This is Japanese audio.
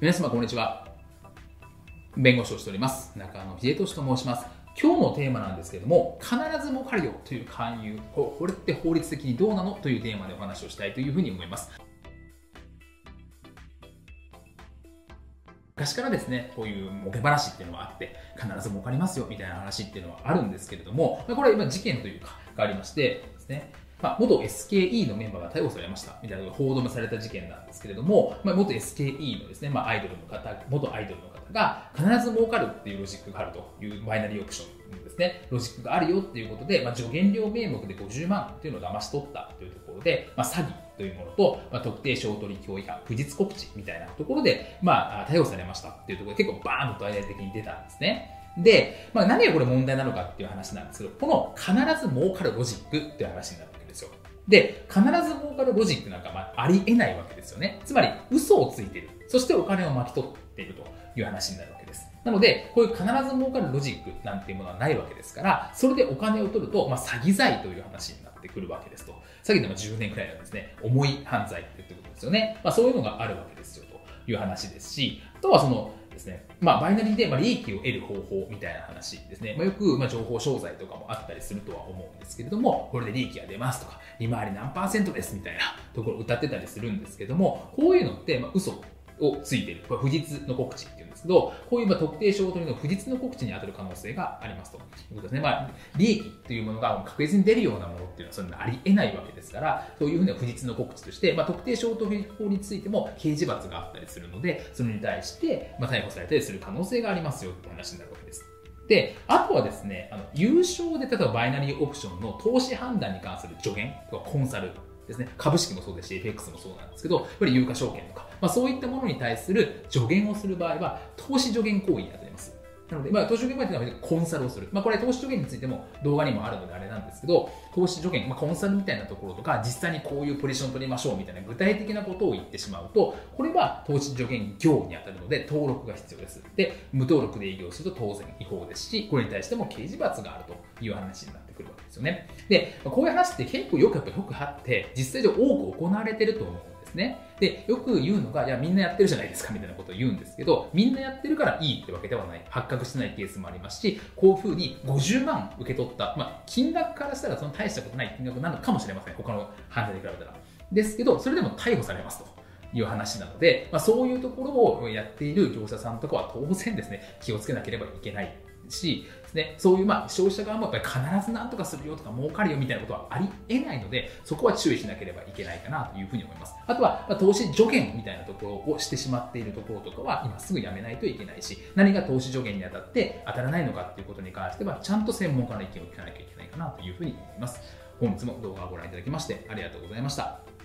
皆様こんにちは。弁護士をしております。中野秀俊と申します。今日のテーマなんですけれども必ず儲かるよという勧誘これって法律的にどうなのというテーマでお話をしたいというふうに思います。昔からですね、こういう儲け話っていうのがあって、必ず儲かりますよみたいな話っていうのはあるんですけれども、これは今事件というか、がありましてですね、まあ、元 SKE のメンバーが逮捕されましたみたいな報道もされた事件なんですけれども、まあ、元 SKE のですね、まあ、アイドルの方、元アイドルの方が必ず儲かるっていうロジックがあるというバイナリーオプションですね、ロジックがあるよっていうことで、まあ、助言料名目で50万っていうのを騙し取ったというところで、まあ、詐欺というものと、まあ、特定商取引法違反、不実告知みたいなところで、まあ、逮捕されましたっていうところで結構バーンと大々的に出たんですね。で、まあ、何がこれ問題なのかっていう話なんですけど、この必ず儲かるロジックっていう話になるで。必ず儲かるロジックなんかまありえないわけですよね。つまり、嘘をついてる。そしてお金を巻き取っているという話になるわけです。なので、こういう必ず儲かるロジックなんていうものはないわけですから、それでお金を取ると、まあ、詐欺罪という話になってくるわけですと。詐欺でも10年くらいのですね、重い犯罪ってことですよね。まあ、そういうのがあるわけですよという話ですし、あとはその、ですね、まあ、バイナリーでま利益を得る方法みたいな話ですね、まあ、よくま情報商材とかもあったりするとは思うんですけれども、これで利益が出ますとか、利回り何パーセントですみたいなところを歌ってたりするんですけども、こういうのってま嘘をついてる、これ不実の告知っていうんですけど、こういうま特定商取りの不実の告知に当たる可能性がありますということですね。まあ、利益というものが確実に出るようなものっていうのはそんなありえないわけですから、そういうふうな不実の告知として、まあ、特定商取法についても刑事罰があったりするので、それに対して、ま逮捕されたりする可能性がありますよって話になるわけです。で、あとはですね、あの優勝で例えばバイナリーオプションの投資判断に関する助言とかコンサルですね、株式もそうですし、FX もそうなんですけど、やっぱり有価証券とか、まあ、そういったものに対する助言をする場合は、投資助言行為に当たります。なので、まあ、投資助言行為というのはコンサルをする。まあ、これ投資助言についても動画にもあるのであれなんですけど、投資助言、まあ、コンサルみたいなところとか、実際にこういうポジション取りましょうみたいな具体的なことを言ってしまうと、これは投資助言業に当たるので登録が必要です。で、無登録で営業すると当然違法ですし、これに対しても刑事罰があるという話になってくるわけですよね。で、こういう話って結構よくやっぱよくあって、実際上多く行われてると思うね。で、よく言うのが、いや、みんなやってるじゃないですかみたいなことを言うんですけど、みんなやってるからいいってわけではない。発覚してないケースもありますし、こういうふうに50万受け取った、まあ、金額からしたらその大したことない金額なのかもしれません。他の犯罪に比べたら。ですけど、それでも逮捕されますと。いう話なので、まあ、そういうところをやっている業者さんとかは当然ですね、気をつけなければいけないし、ね、そういうまあ消費者側もやっぱり必ず何とかするよとか儲かるよみたいなことはありえないので、そこは注意しなければいけないかなというふうに思います。あとは、まあ、投資助言みたいなところをしてしまっているところとかは、今すぐやめないといけないし、何が投資助言にあたって当たらないのかっていうことに関しては、ちゃんと専門家の意見を聞かなきゃいけないかなというふうに思います。本日も動画をご覧いただきましてありがとうございました。